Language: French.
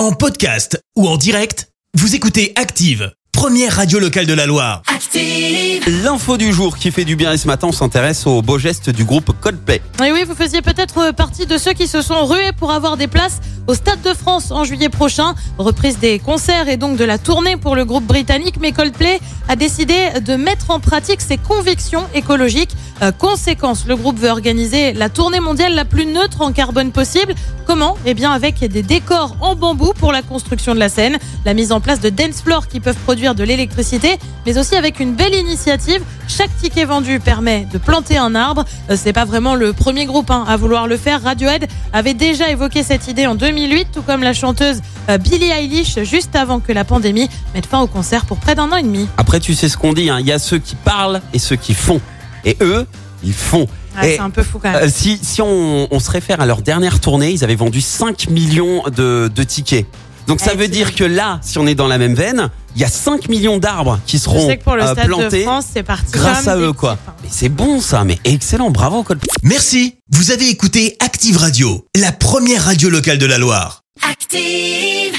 En podcast ou en direct, vous écoutez Active, première radio locale de la Loire. Active. L'info du jour qui fait du bien et ce matin on s'intéresse aux beaux gestes du groupe Coldplay. Et oui, vous faisiez peut-être partie de ceux qui se sont rués pour avoir des places au Stade de France en juillet prochain. Reprise des concerts et donc de la tournée pour le groupe britannique. Mais Coldplay a décidé de mettre en pratique ses convictions écologiques. Euh, conséquence, le groupe veut organiser la tournée mondiale la plus neutre en carbone possible. Comment? Eh bien avec des décors en bambou pour la construction de la scène, la mise en place de dance floors qui peuvent produire de l'électricité, mais aussi avec une belle initiative. Chaque ticket vendu permet de planter un arbre. Euh, C'est pas vraiment le premier groupe hein, à vouloir le faire. Radiohead avait déjà évoqué cette idée en 2008, tout comme la chanteuse euh, Billie Eilish juste avant que la pandémie mette fin au concert pour près d'un an et demi. Après tu sais ce qu'on dit, hein, il y a ceux qui parlent et ceux qui font. Et eux, ils font. Ah, c'est un peu fou quand même. euh, si si on, on se réfère à leur dernière tournée, ils avaient vendu 5 millions de, de tickets. Donc ça Eh, veut dire que là, si on est dans la même veine, il y a 5 millions d'arbres qui Je seront sais que pour le Stade plantés de France, c'est parti grâce à eux quoi. C'est bon ça, mais excellent, bravo Coldplay. Merci, vous avez écouté Active Radio, la première radio locale de la Loire. Active.